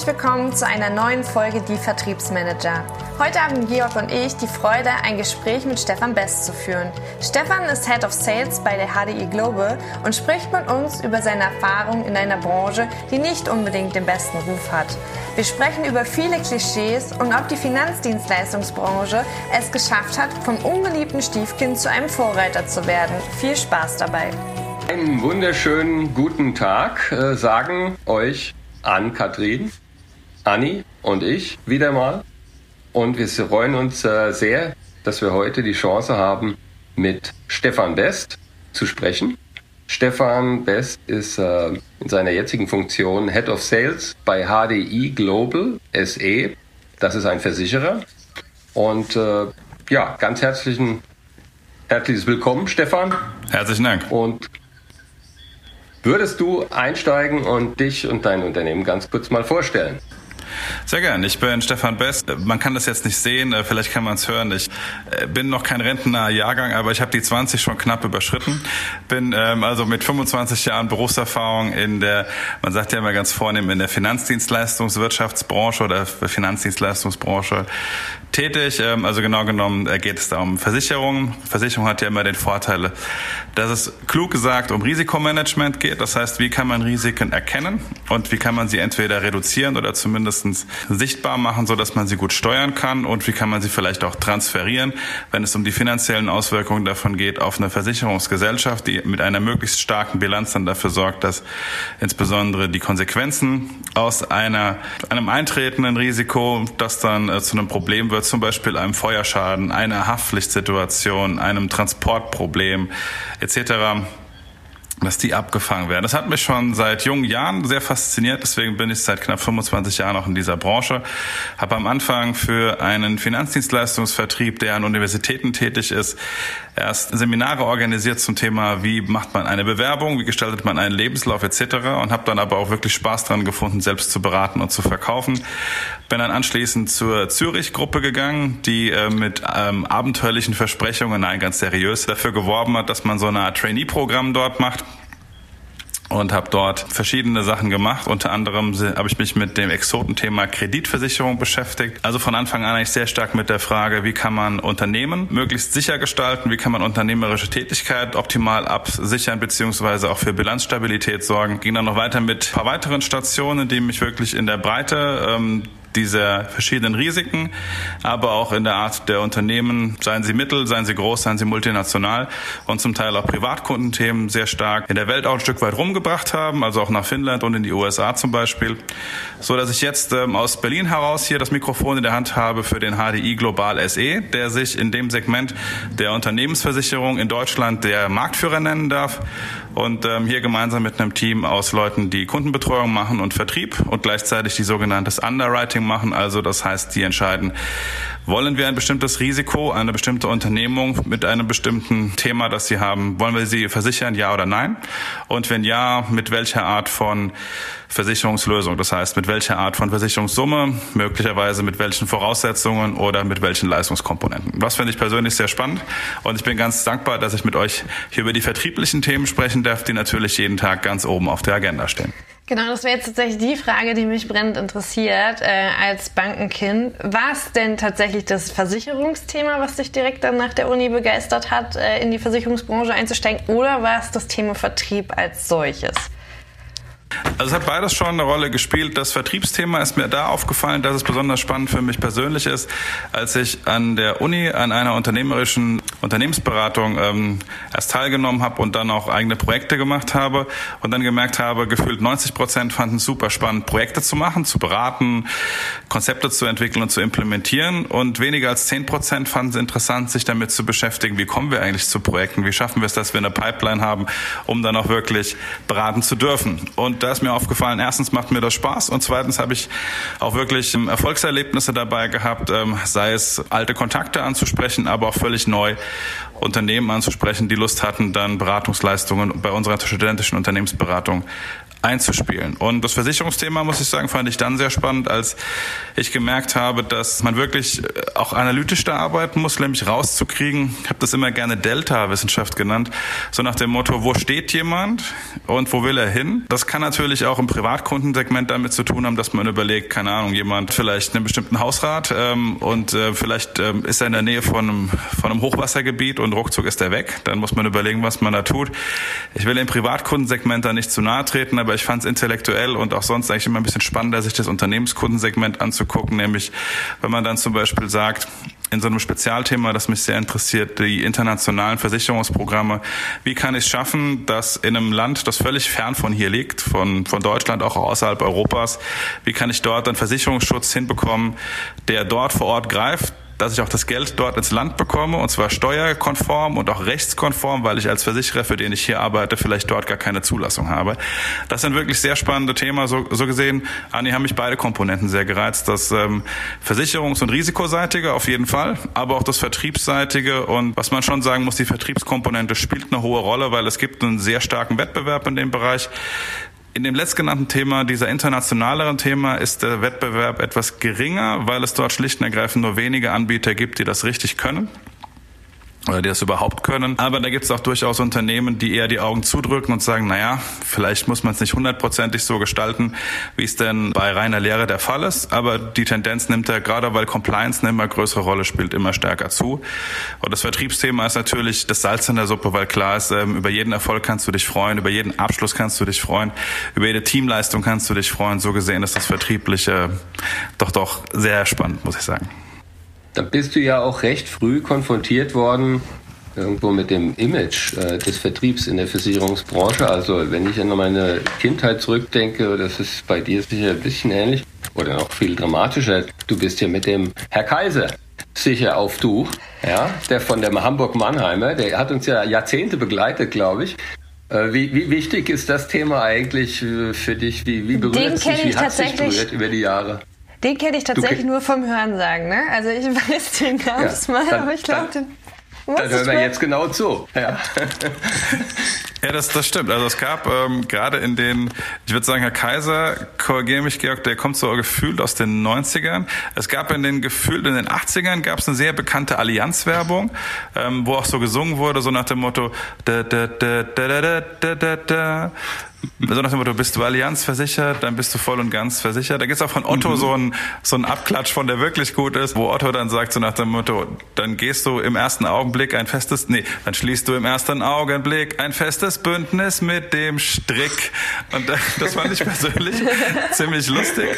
Herzlich willkommen zu einer neuen Folge Die Vertriebsmanager. Heute haben Georg und ich die Freude, ein Gespräch mit Stefan Best zu führen. Stefan ist Head of Sales bei der HDI Global und spricht mit uns über seine Erfahrungen in einer Branche, die nicht unbedingt den besten Ruf hat. Wir sprechen über viele Klischees und ob die Finanzdienstleistungsbranche es geschafft hat, vom ungeliebten Stiefkind zu einem Vorreiter zu werden. Viel Spaß dabei. Einen wunderschönen guten Tag äh, sagen euch Ann-Kathrin, Anni und ich wieder mal. Und wir freuen uns äh, sehr, dass wir heute die Chance haben, mit Stefan Best zu sprechen. Stefan Best ist äh, in seiner jetzigen Funktion Head of Sales bei HDI Global SE. Das ist ein Versicherer. Und äh, ja, ganz herzlichen, herzliches Willkommen, Stefan. Herzlichen Dank. Und Würdest du einsteigen und dich und dein Unternehmen ganz kurz mal vorstellen? Sehr gern. Ich bin Stefan Best. Man kann das jetzt nicht sehen, äh, vielleicht kann man es hören. Ich äh, bin noch kein rentner Jahrgang, aber ich habe die 20 schon knapp überschritten. Bin ähm, also mit 25 Jahren Berufserfahrung in der, man sagt ja immer ganz vornehm, in der Finanzdienstleistungswirtschaftsbranche oder Finanzdienstleistungsbranche tätig. Ähm, also genau genommen äh, geht es da um Versicherungen. Versicherung hat ja immer den Vorteil, dass es klug gesagt um Risikomanagement geht. Das heißt, wie kann man Risiken erkennen und wie kann man sie entweder reduzieren oder zumindest sichtbar machen, so dass man sie gut steuern kann und wie kann man sie vielleicht auch transferieren, wenn es um die finanziellen Auswirkungen davon geht, auf eine Versicherungsgesellschaft, die mit einer möglichst starken Bilanz dann dafür sorgt, dass insbesondere die Konsequenzen aus einer, einem eintretenden Risiko, das dann äh, zu einem Problem wird, zum Beispiel einem Feuerschaden, einer Haftpflichtsituation, einem Transportproblem etc., dass die abgefangen werden. Das hat mich schon seit jungen Jahren sehr fasziniert, deswegen bin ich seit knapp 25 Jahren auch in dieser Branche. Habe am Anfang für einen Finanzdienstleistungsvertrieb, der an Universitäten tätig ist, erst Seminare organisiert zum Thema, wie macht man eine Bewerbung, wie gestaltet man einen Lebenslauf etc. und habe dann aber auch wirklich Spaß dran gefunden, selbst zu beraten und zu verkaufen. Bin dann anschließend zur Zürich-Gruppe gegangen, die äh, mit ähm, abenteuerlichen Versprechungen, nein, ganz seriös, dafür geworben hat, dass man so eine Art Trainee-Programm dort macht und habe dort verschiedene Sachen gemacht. Unter anderem habe ich mich mit dem Exotenthema Kreditversicherung beschäftigt. Also von Anfang an eigentlich sehr stark mit der Frage, wie kann man Unternehmen möglichst sicher gestalten, wie kann man unternehmerische Tätigkeit optimal absichern beziehungsweise auch für Bilanzstabilität sorgen. Ging dann noch weiter mit ein paar weiteren Stationen, die mich wirklich in der Breite ähm, dieser verschiedenen Risiken, aber auch in der Art der Unternehmen, seien sie mittel, seien sie groß, seien sie multinational und zum Teil auch Privatkundenthemen sehr stark in der Welt auch ein Stück weit rumgebracht haben, also auch nach Finnland und in die USA zum Beispiel, so dass ich jetzt ähm, aus Berlin heraus hier das Mikrofon in der Hand habe für den HDI Global SE, der sich in dem Segment der Unternehmensversicherung in Deutschland der Marktführer nennen darf und ähm, hier gemeinsam mit einem Team aus Leuten, die Kundenbetreuung machen und Vertrieb und gleichzeitig die sogenanntes Underwriting machen. Also das heißt, die entscheiden, wollen wir ein bestimmtes Risiko, eine bestimmte Unternehmung mit einem bestimmten Thema, das sie haben, wollen wir sie versichern, ja oder nein? Und wenn ja, mit welcher Art von Versicherungslösung? Das heißt, mit welcher Art von Versicherungssumme, möglicherweise mit welchen Voraussetzungen oder mit welchen Leistungskomponenten? Was finde ich persönlich sehr spannend und ich bin ganz dankbar, dass ich mit euch hier über die vertrieblichen Themen sprechen darf, die natürlich jeden Tag ganz oben auf der Agenda stehen. Genau, das wäre jetzt tatsächlich die Frage, die mich brennend interessiert äh, als Bankenkind. War es denn tatsächlich das Versicherungsthema, was dich direkt dann nach der Uni begeistert hat, äh, in die Versicherungsbranche einzusteigen, oder war es das Thema Vertrieb als solches? Also es hat beides schon eine Rolle gespielt. Das Vertriebsthema ist mir da aufgefallen, dass es besonders spannend für mich persönlich ist, als ich an der Uni an einer unternehmerischen Unternehmensberatung ähm, erst teilgenommen habe und dann auch eigene Projekte gemacht habe und dann gemerkt habe, gefühlt 90 Prozent fanden es super spannend, Projekte zu machen, zu beraten, Konzepte zu entwickeln und zu implementieren und weniger als 10 Prozent fanden es interessant, sich damit zu beschäftigen, wie kommen wir eigentlich zu Projekten, wie schaffen wir es, dass wir eine Pipeline haben, um dann auch wirklich beraten zu dürfen. Und da ist mir aufgefallen, erstens macht mir das Spaß und zweitens habe ich auch wirklich ähm, Erfolgserlebnisse dabei gehabt, ähm, sei es alte Kontakte anzusprechen, aber auch völlig neu Unternehmen anzusprechen, die Lust hatten, dann Beratungsleistungen bei unserer studentischen Unternehmensberatung einzuspielen. Und das Versicherungsthema, muss ich sagen, fand ich dann sehr spannend, als ich gemerkt habe, dass man wirklich äh, auch analytisch da arbeiten muss, nämlich rauszukriegen, ich habe das immer gerne Delta-Wissenschaft genannt, so nach dem Motto, wo steht jemand und wo will er hin? Das kann natürlich auch im Privatkundensegment damit zu tun haben, dass man überlegt, keine Ahnung, jemand vielleicht einen bestimmten Hausrat ähm, und äh, vielleicht ähm, ist er in der Nähe von einem, von einem Hochwassergebiet und ruckzuck ist er weg. Dann muss man überlegen, was man da tut. Ich will im Privatkundensegment da nicht zu nahe treten, aber ich fand es intellektuell und auch sonst eigentlich immer ein bisschen spannender, sich das Unternehmenskundensegment anzugucken, nämlich wenn man dann zum Beispiel sagt, in so einem Spezialthema, das mich sehr interessiert, die internationalen Versicherungsprogramme. Wie kann ich es schaffen, dass in einem Land, das völlig fern von hier liegt, von, von Deutschland, auch außerhalb Europas, wie kann ich dort einen Versicherungsschutz hinbekommen, der dort vor Ort greift, dass ich auch das Geld dort ins Land bekomme und zwar steuerkonform und auch rechtskonform, weil ich als Versicherer, für den ich hier arbeite, vielleicht dort gar keine Zulassung habe. Das sind wirklich sehr spannende Themen. So, so gesehen, Anni, haben mich beide Komponenten sehr gereizt. Das ähm, Versicherungs- und Risikoseitige auf jeden Fall, aber auch das Vertriebsseitige und was man schon sagen muss, die Vertriebskomponente spielt eine hohe Rolle, weil es gibt einen sehr starken Wettbewerb in dem Bereich. In dem letztgenannten Thema, dieser internationaleren Thema, ist der Wettbewerb etwas geringer, weil es dort schlicht und ergreifend nur wenige Anbieter gibt, die das richtig können oder die das überhaupt können. Aber da gibt es auch durchaus Unternehmen, die eher die Augen zudrücken und sagen, naja, vielleicht muss man es nicht hundertprozentig so gestalten, wie es denn bei reiner Lehre der Fall ist. Aber die Tendenz nimmt ja gerade, weil Compliance eine immer größere Rolle spielt, immer stärker zu. Und das Vertriebsthema ist natürlich das Salz in der Suppe, weil klar ist, ähm, über jeden Erfolg kannst du dich freuen, über jeden Abschluss kannst du dich freuen, über jede Teamleistung kannst du dich freuen. So gesehen ist das Vertriebliche doch doch sehr spannend, muss ich sagen. Da bist du ja auch recht früh konfrontiert worden irgendwo mit dem Image äh, des Vertriebs in der Versicherungsbranche. Also wenn ich an meine Kindheit zurückdenke, das ist bei dir sicher ein bisschen ähnlich oder noch viel dramatischer. Du bist ja mit dem Herr Kaiser sicher auf Tuch, ja, der von dem Hamburg-Mannheimer, der hat uns ja Jahrzehnte begleitet, glaube ich. Äh, wie, wie, wichtig ist das Thema eigentlich äh, für dich? Wie, wie berührt es dich? Wie hat es dich berührt über die Jahre? Den kenne ich tatsächlich nur vom Hörensagen, ne? Also ich weiß den gab's ja, mal, dann, aber ich glaube, den. Dann hören wir jetzt genau zu. Ja, ja das, das stimmt. Also es gab ähm, gerade in den, ich würde sagen, Herr Kaiser, korrigiere mich, Georg, der kommt so gefühlt aus den 90ern. Es gab in den gefühlt in den 80ern gab es eine sehr bekannte Allianzwerbung, ähm, wo auch so gesungen wurde, so nach dem Motto da, da, da, da, da, da, da, da, so nach dem Motto, bist du Allianz versichert, dann bist du voll und ganz versichert. Da gibt's auch von Otto mhm. so einen so einen Abklatsch von, der wirklich gut ist, wo Otto dann sagt, so nach dem Motto, dann gehst du im ersten Augenblick ein festes, nee, dann schließt du im ersten Augenblick ein festes Bündnis mit dem Strick. Und das fand ich persönlich ziemlich lustig.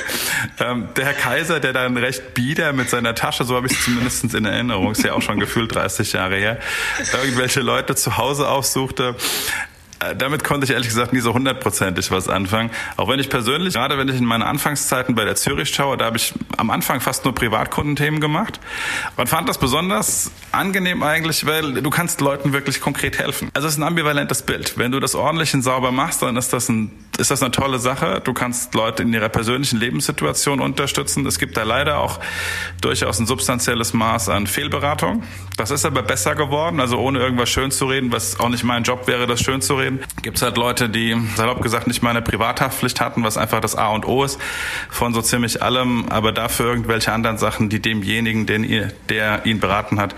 Ähm, der Herr Kaiser, der dann recht bieder mit seiner Tasche, so habe ich es zumindest in Erinnerung, ist ja auch schon gefühlt 30 Jahre her, irgendwelche Leute zu Hause aufsuchte, damit konnte ich ehrlich gesagt nie so hundertprozentig was anfangen. Auch wenn ich persönlich, gerade wenn ich in meinen Anfangszeiten bei der Zürich schaue, da habe ich am Anfang fast nur Privatkundenthemen gemacht und fand das besonders angenehm eigentlich, weil du kannst Leuten wirklich konkret helfen. Also es ist ein ambivalentes Bild. Wenn du das ordentlich und sauber machst, dann ist das, ein, ist das eine tolle Sache. Du kannst Leute in ihrer persönlichen Lebenssituation unterstützen. Es gibt da leider auch durchaus ein substanzielles Maß an Fehlberatung. Das ist aber besser geworden, also ohne irgendwas schön zu reden, was auch nicht mein Job wäre, das schön zu reden reden. Gibt es halt Leute, die salopp gesagt nicht mal eine Privathaftpflicht hatten, was einfach das A und O ist von so ziemlich allem, aber dafür irgendwelche anderen Sachen, die demjenigen, den der ihn beraten hat,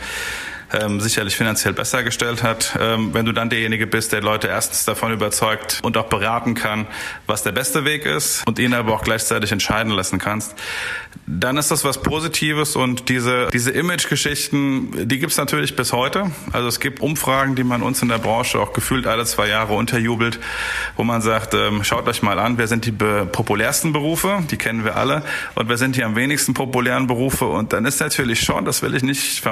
ähm, sicherlich finanziell besser gestellt hat. Ähm, wenn du dann derjenige bist, der Leute erstens davon überzeugt und auch beraten kann, was der beste Weg ist und ihn aber auch gleichzeitig entscheiden lassen kannst, dann ist das was Positives und diese, diese Image-Geschichten, die gibt's natürlich bis heute. Also es gibt Umfragen, die man uns in der Branche auch gefühlt alle zwei Jahre unterjubelt, wo man sagt, ähm, schaut euch mal an, wer sind die populärsten Berufe, die kennen wir alle, und wer sind die am wenigsten populären Berufe. Und dann ist natürlich schon, das will ich nicht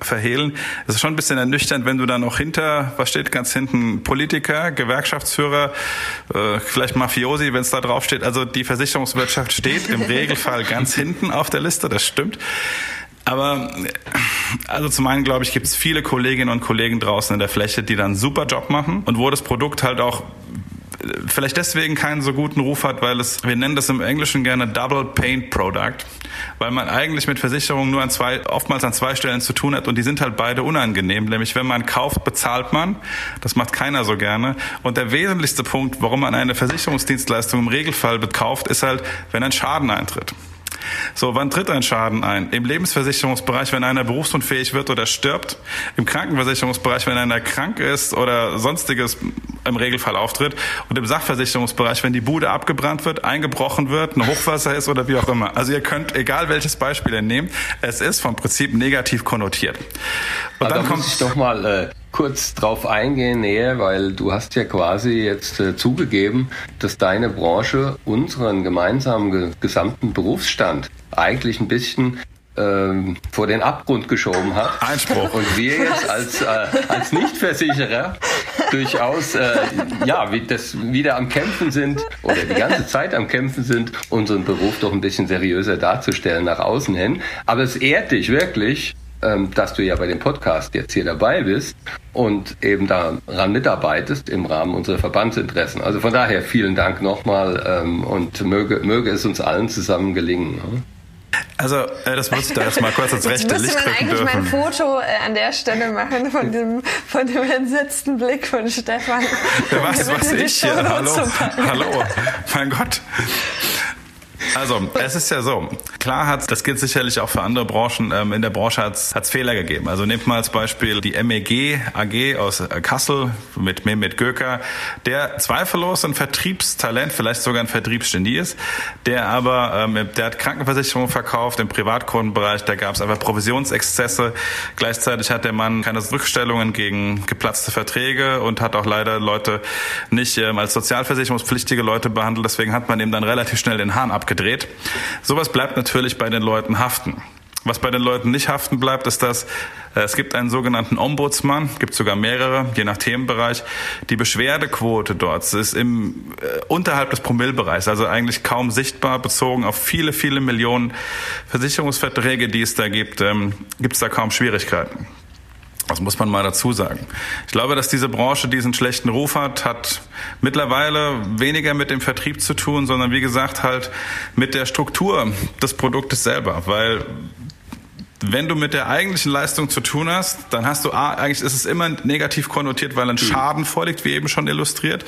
verhehlen, es ist schon ein bisschen ernüchternd, wenn du dann noch hinter, was steht ganz hinten, Politiker, Gewerkschaftsführer, äh, vielleicht Mafiosi, wenn es da drauf steht. Also die Versicherungswirtschaft steht im Regelfall ganz hinten auf der Liste, das stimmt. Aber also zum einen glaube ich, gibt es viele Kolleginnen und Kollegen draußen in der Fläche, die dann einen super Job machen und wo das Produkt halt auch vielleicht deswegen keinen so guten Ruf hat, weil es, wir nennen das im Englischen gerne Double Paint Product, weil man eigentlich mit Versicherungen nur an zwei, oftmals an zwei Stellen zu tun hat und die sind halt beide unangenehm. Nämlich wenn man kauft, bezahlt man. Das macht keiner so gerne. Und der wesentlichste Punkt, warum man eine Versicherungsdienstleistung im Regelfall bekauft, ist halt, wenn ein Schaden eintritt. So, wann tritt ein Schaden ein? Im Lebensversicherungsbereich, wenn einer berufsunfähig wird oder stirbt. Im Krankenversicherungsbereich, wenn einer krank ist oder sonstiges im Regelfall auftritt. Und im Sachversicherungsbereich, wenn die Bude abgebrannt wird, eingebrochen wird, ein Hochwasser ist oder wie auch immer. Also ihr könnt, egal welches Beispiel ihr nehmt, es ist vom Prinzip negativ konnotiert. Und Aber dann kommt ich doch mal äh, kurz drauf eingehen näher, weil du hast ja quasi jetzt äh, zugegeben, dass deine Branche unseren gemeinsamen ge gesamten Berufsstand eigentlich ein bisschen ähm, vor den Abgrund geschoben hat. Einspruch. Und wir jetzt als, äh, als Nichtversicherer durchaus äh, ja, wie das wieder am Kämpfen sind oder die ganze Zeit am Kämpfen sind, unseren Beruf doch ein bisschen seriöser darzustellen nach außen hin. Aber es ehrt dich wirklich, dass du ja bei dem Podcast jetzt hier dabei bist und eben daran mitarbeitest im Rahmen unserer Verbandsinteressen. Also von daher vielen Dank nochmal ähm, und möge, möge es uns allen zusammen gelingen. Ne? Also, äh, das muss ich da erstmal kurz ins rechte Licht man eigentlich dürfen. mein Foto äh, an der Stelle machen von dem, von dem entsetzten Blick von Stefan. Was, was ich hier? Hallo, hallo, mein Gott. Also, es ist ja so. Klar hat das gilt sicherlich auch für andere Branchen. Ähm, in der Branche hat es Fehler gegeben. Also nehmt mal als Beispiel die MEG AG aus äh, Kassel mit Mehmet Göker, der zweifellos ein Vertriebstalent, vielleicht sogar ein Vertriebsgenie ist, der aber, ähm, der hat Krankenversicherungen verkauft im Privatkundenbereich, da gab es einfach Provisionsexzesse. Gleichzeitig hat der Mann keine Rückstellungen gegen geplatzte Verträge und hat auch leider Leute nicht ähm, als sozialversicherungspflichtige Leute behandelt. Deswegen hat man ihm dann relativ schnell den Hahn abgedreht gedreht. Sowas bleibt natürlich bei den Leuten haften. Was bei den Leuten nicht haften bleibt, ist, dass äh, es gibt einen sogenannten Ombudsmann, gibt sogar mehrere, je nach Themenbereich. Die Beschwerdequote dort ist im äh, unterhalb des Promillbereichs, also eigentlich kaum sichtbar bezogen auf viele, viele Millionen Versicherungsverträge, die es da gibt, ähm, gibt es da kaum Schwierigkeiten. Das muss man mal dazu sagen. Ich glaube, dass diese Branche diesen schlechten Ruf hat, hat mittlerweile weniger mit dem Vertrieb zu tun, sondern wie gesagt halt mit der Struktur des Produktes selber, weil wenn du mit der eigentlichen Leistung zu tun hast, dann hast du, eigentlich ist es immer negativ konnotiert, weil ein mhm. Schaden vorliegt, wie eben schon illustriert.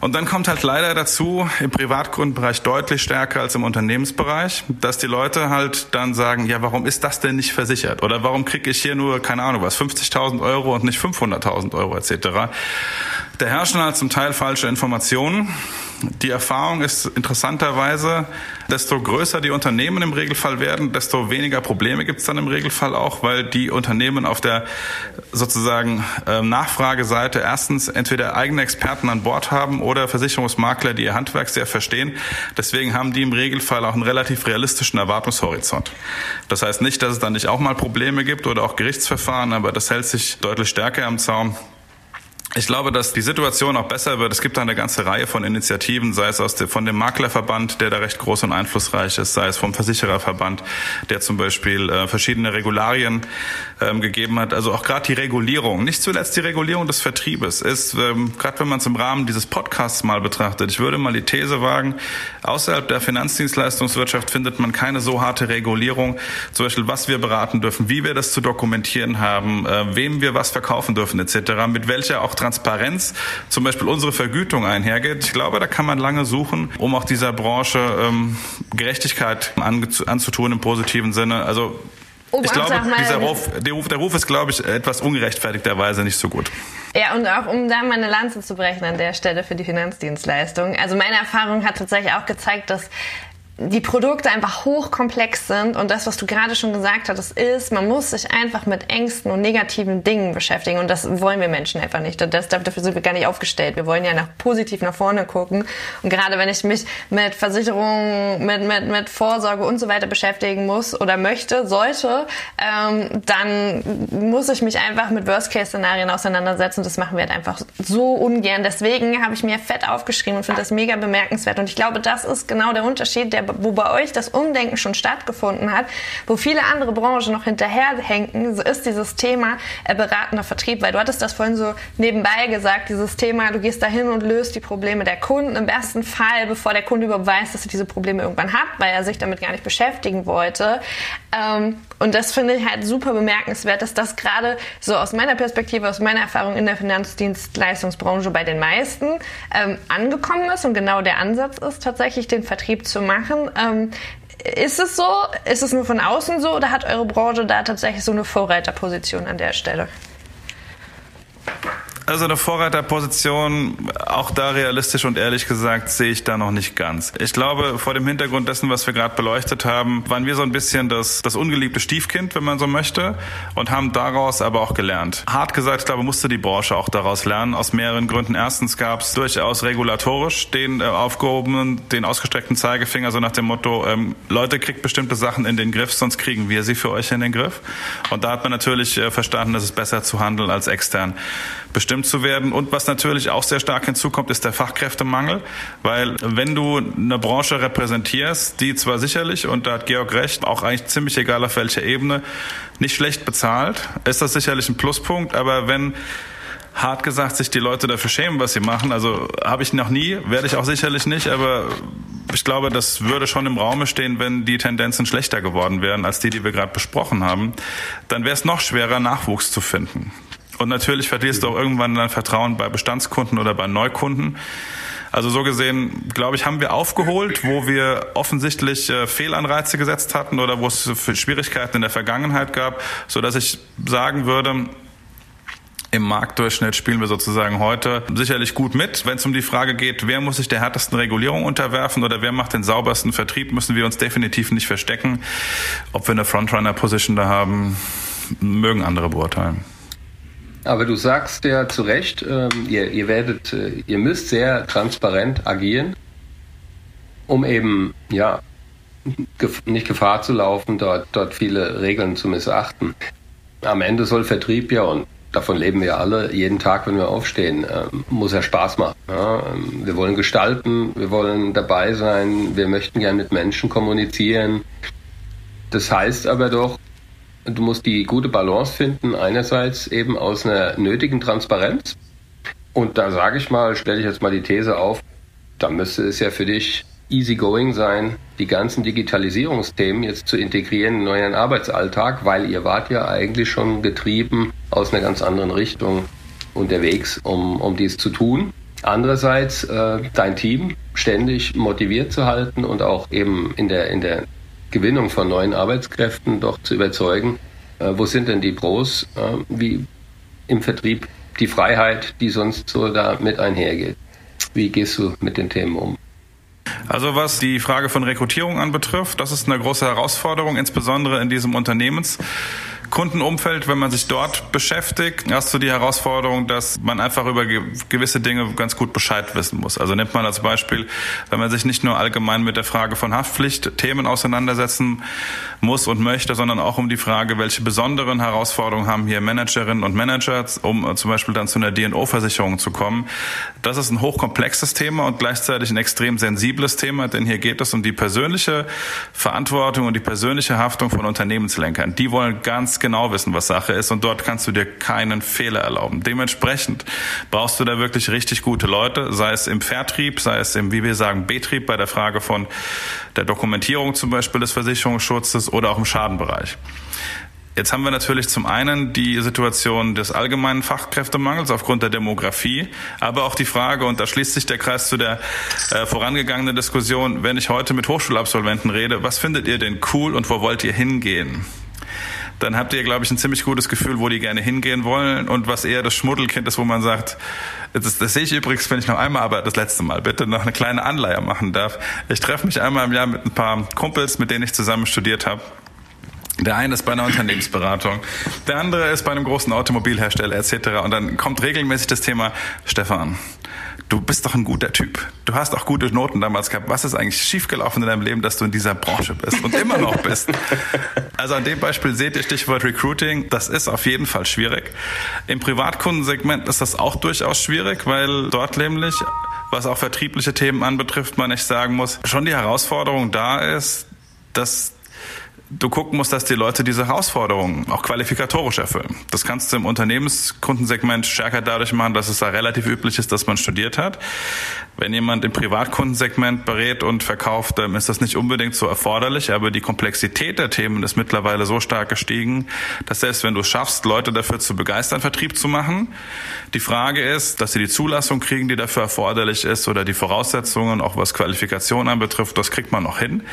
Und dann kommt halt leider dazu, im Privatgrundbereich deutlich stärker als im Unternehmensbereich, dass die Leute halt dann sagen, ja, warum ist das denn nicht versichert? Oder warum kriege ich hier nur, keine Ahnung was, 50.000 Euro und nicht 500.000 Euro etc. Da herrschen halt zum Teil falsche Informationen. Die Erfahrung ist interessanterweise, desto größer die Unternehmen im Regelfall werden, desto weniger Probleme gibt es dann im Regelfall auch, weil die Unternehmen auf der sozusagen ähm, Nachfrageseite erstens entweder eigene Experten an Bord haben oder Versicherungsmakler, die ihr Handwerk sehr verstehen. Deswegen haben die im Regelfall auch einen relativ realistischen Erwartungshorizont. Das heißt nicht, dass es dann nicht auch mal Probleme gibt oder auch Gerichtsverfahren, aber das hält sich deutlich stärker am Zaum. Ich glaube, dass die Situation auch besser wird. Es gibt da eine ganze Reihe von Initiativen, sei es aus der, von dem Maklerverband, der da recht groß und einflussreich ist, sei es vom Versichererverband, der zum Beispiel äh, verschiedene Regularien ähm, gegeben hat. Also auch gerade die Regulierung, nicht zuletzt die Regulierung des Vertriebes, ist, ähm, gerade wenn man es im Rahmen dieses Podcasts mal betrachtet, ich würde mal die These wagen, außerhalb der Finanzdienstleistungswirtschaft findet man keine so harte Regulierung, zum Beispiel was wir beraten dürfen, wie wir das zu dokumentieren haben, äh, wem wir was verkaufen dürfen etc., mit welcher auch Transparenz zum Beispiel unsere Vergütung einhergeht. Ich glaube, da kann man lange suchen, um auch dieser Branche ähm, Gerechtigkeit anzutun im positiven Sinne. Also Oh, ich glaube, dieser Ruf, der, Ruf, der Ruf ist, glaube ich, etwas ungerechtfertigterweise nicht so gut. Ja, und auch um da mal eine Lanze zu brechen an der Stelle für die Finanzdienstleistung. Also meine Erfahrung hat tatsächlich auch gezeigt, dass die Produkte einfach hochkomplex sind und das, was du gerade schon gesagt hattest, ist, man muss sich einfach mit Ängsten und negativen Dingen beschäftigen und das wollen wir Menschen einfach nicht. Das, dafür sind wir gar nicht aufgestellt. Wir wollen ja nach positiv nach vorne gucken und gerade wenn ich mich mit Versicherungen, mit, mit, mit Vorsorge und so weiter beschäftigen muss oder möchte, sollte, ähm, dann muss ich mich einfach mit Worst-Case-Szenarien auseinandersetzen. Das machen wir halt einfach so ungern. Deswegen habe ich mir fett aufgeschrieben und finde das mega bemerkenswert und ich glaube, das ist genau der Unterschied, der wo bei euch das Umdenken schon stattgefunden hat, wo viele andere Branchen noch hinterherhängen, so ist dieses Thema äh, beratender Vertrieb, weil du hattest das vorhin so nebenbei gesagt, dieses Thema, du gehst dahin und löst die Probleme der Kunden, im besten Fall, bevor der Kunde überhaupt weiß, dass er diese Probleme irgendwann hat, weil er sich damit gar nicht beschäftigen wollte. Ähm, und das finde ich halt super bemerkenswert, dass das gerade so aus meiner Perspektive, aus meiner Erfahrung in der Finanzdienstleistungsbranche bei den meisten ähm, angekommen ist und genau der Ansatz ist, tatsächlich den Vertrieb zu machen. Ähm, ist es so? Ist es nur von außen so oder hat eure Branche da tatsächlich so eine Vorreiterposition an der Stelle? Also eine Vorreiterposition, auch da realistisch und ehrlich gesagt, sehe ich da noch nicht ganz. Ich glaube, vor dem Hintergrund dessen, was wir gerade beleuchtet haben, waren wir so ein bisschen das, das ungeliebte Stiefkind, wenn man so möchte, und haben daraus aber auch gelernt. Hart gesagt, ich glaube, musste die Branche auch daraus lernen, aus mehreren Gründen. Erstens gab es durchaus regulatorisch den äh, aufgehobenen, den ausgestreckten Zeigefinger, so nach dem Motto, ähm, Leute, kriegt bestimmte Sachen in den Griff, sonst kriegen wir sie für euch in den Griff. Und da hat man natürlich äh, verstanden, dass es besser zu handeln als extern bestimmt zu werden. Und was natürlich auch sehr stark hinzukommt, ist der Fachkräftemangel, weil wenn du eine Branche repräsentierst, die zwar sicherlich, und da hat Georg recht, auch eigentlich ziemlich egal auf welcher Ebene, nicht schlecht bezahlt, ist das sicherlich ein Pluspunkt, aber wenn hart gesagt sich die Leute dafür schämen, was sie machen. Also habe ich noch nie, werde ich auch sicherlich nicht, aber ich glaube, das würde schon im Raume stehen, wenn die Tendenzen schlechter geworden wären als die, die wir gerade besprochen haben. Dann wäre es noch schwerer, Nachwuchs zu finden. Und natürlich verlierst du auch irgendwann dein Vertrauen bei Bestandskunden oder bei Neukunden. Also so gesehen, glaube ich, haben wir aufgeholt, wo wir offensichtlich äh, Fehlanreize gesetzt hatten oder wo es Schwierigkeiten in der Vergangenheit gab, so dass ich sagen würde, im Marktdurchschnitt spielen wir sozusagen heute sicherlich gut mit. Wenn es um die Frage geht, wer muss sich der härtesten Regulierung unterwerfen oder wer macht den saubersten Vertrieb, müssen wir uns definitiv nicht verstecken. Ob wir eine Frontrunner-Position da haben, mögen andere beurteilen. Aber du sagst ja zu Recht, ähm, ihr, ihr werdet, äh, ihr müsst sehr transparent agieren, um eben, ja, gef nicht Gefahr zu laufen, dort, dort viele Regeln zu missachten. Am Ende soll Vertrieb ja, und davon leben wir alle, jeden Tag, wenn wir aufstehen, äh, muss er Spaß machen. Ja? Ähm, wir wollen gestalten, wir wollen dabei sein, wir möchten gern mit Menschen kommunizieren. Das heißt aber doch, du musst die gute Balance finden, einerseits eben aus einer nötigen Transparenz. Und da sage ich mal, stelle ich jetzt mal die These auf, da müsste es ja für dich easy going sein, die ganzen Digitalisierungsthemen jetzt zu integrieren in euren Arbeitsalltag, weil ihr wart ja eigentlich schon getrieben aus einer ganz anderen Richtung unterwegs, um, um dies zu tun. Andererseits äh, dein Team ständig motiviert zu halten und auch eben in der, in der Gewinnung von neuen Arbeitskräften doch zu überzeugen, äh, wo sind denn die Pros, äh, wie im Vertrieb die Freiheit, die sonst so da mit einhergeht. Wie gehst du mit den Themen um? Also was die Frage von Rekrutierung anbetrifft, das ist eine große Herausforderung, insbesondere in diesem Unternehmens. Kundenumfeld, wenn man sich dort beschäftigt, hast du die Herausforderung, dass man einfach über gewisse Dinge ganz gut Bescheid wissen muss. Also nimmt man als Beispiel, wenn man sich nicht nur allgemein mit der Frage von Haftpflicht Themen auseinandersetzen muss und möchte, sondern auch um die Frage, welche besonderen Herausforderungen haben hier Managerinnen und Manager, um zum Beispiel dann zu einer DNO-Versicherung zu kommen. Das ist ein hochkomplexes Thema und gleichzeitig ein extrem sensibles Thema, denn hier geht es um die persönliche Verantwortung und die persönliche Haftung von Unternehmenslenkern. Die wollen ganz genau wissen, was Sache ist und dort kannst du dir keinen Fehler erlauben. Dementsprechend brauchst du da wirklich richtig gute Leute, sei es im Vertrieb, sei es im, wie wir sagen, Betrieb bei der Frage von der Dokumentierung zum Beispiel des Versicherungsschutzes oder auch im Schadenbereich. Jetzt haben wir natürlich zum einen die Situation des allgemeinen Fachkräftemangels aufgrund der Demografie, aber auch die Frage, und da schließt sich der Kreis zu der äh, vorangegangenen Diskussion, wenn ich heute mit Hochschulabsolventen rede, was findet ihr denn cool und wo wollt ihr hingehen? Dann habt ihr, glaube ich, ein ziemlich gutes Gefühl, wo die gerne hingehen wollen und was eher das Schmuddelkind ist, wo man sagt, das, das sehe ich übrigens, wenn ich noch einmal, aber das letzte Mal bitte noch eine kleine Anleihe machen darf. Ich treffe mich einmal im Jahr mit ein paar Kumpels, mit denen ich zusammen studiert habe. Der eine ist bei einer Unternehmensberatung, der andere ist bei einem großen Automobilhersteller etc. Und dann kommt regelmäßig das Thema, Stefan, du bist doch ein guter Typ. Du hast auch gute Noten damals gehabt. Was ist eigentlich schiefgelaufen in deinem Leben, dass du in dieser Branche bist und immer noch bist? Also an dem Beispiel seht ihr Stichwort Recruiting. Das ist auf jeden Fall schwierig. Im Privatkundensegment ist das auch durchaus schwierig, weil dort nämlich was auch vertriebliche Themen anbetrifft, man echt sagen muss, schon die Herausforderung da ist, dass du gucken musst, dass die Leute diese Herausforderungen auch qualifikatorisch erfüllen. Das kannst du im Unternehmenskundensegment stärker dadurch machen, dass es da relativ üblich ist, dass man studiert hat. Wenn jemand im Privatkundensegment berät und verkauft, dann ist das nicht unbedingt so erforderlich, aber die Komplexität der Themen ist mittlerweile so stark gestiegen, dass selbst wenn du es schaffst, Leute dafür zu begeistern, Vertrieb zu machen, die Frage ist, dass sie die Zulassung kriegen, die dafür erforderlich ist oder die Voraussetzungen, auch was Qualifikation anbetrifft, das kriegt man noch hin.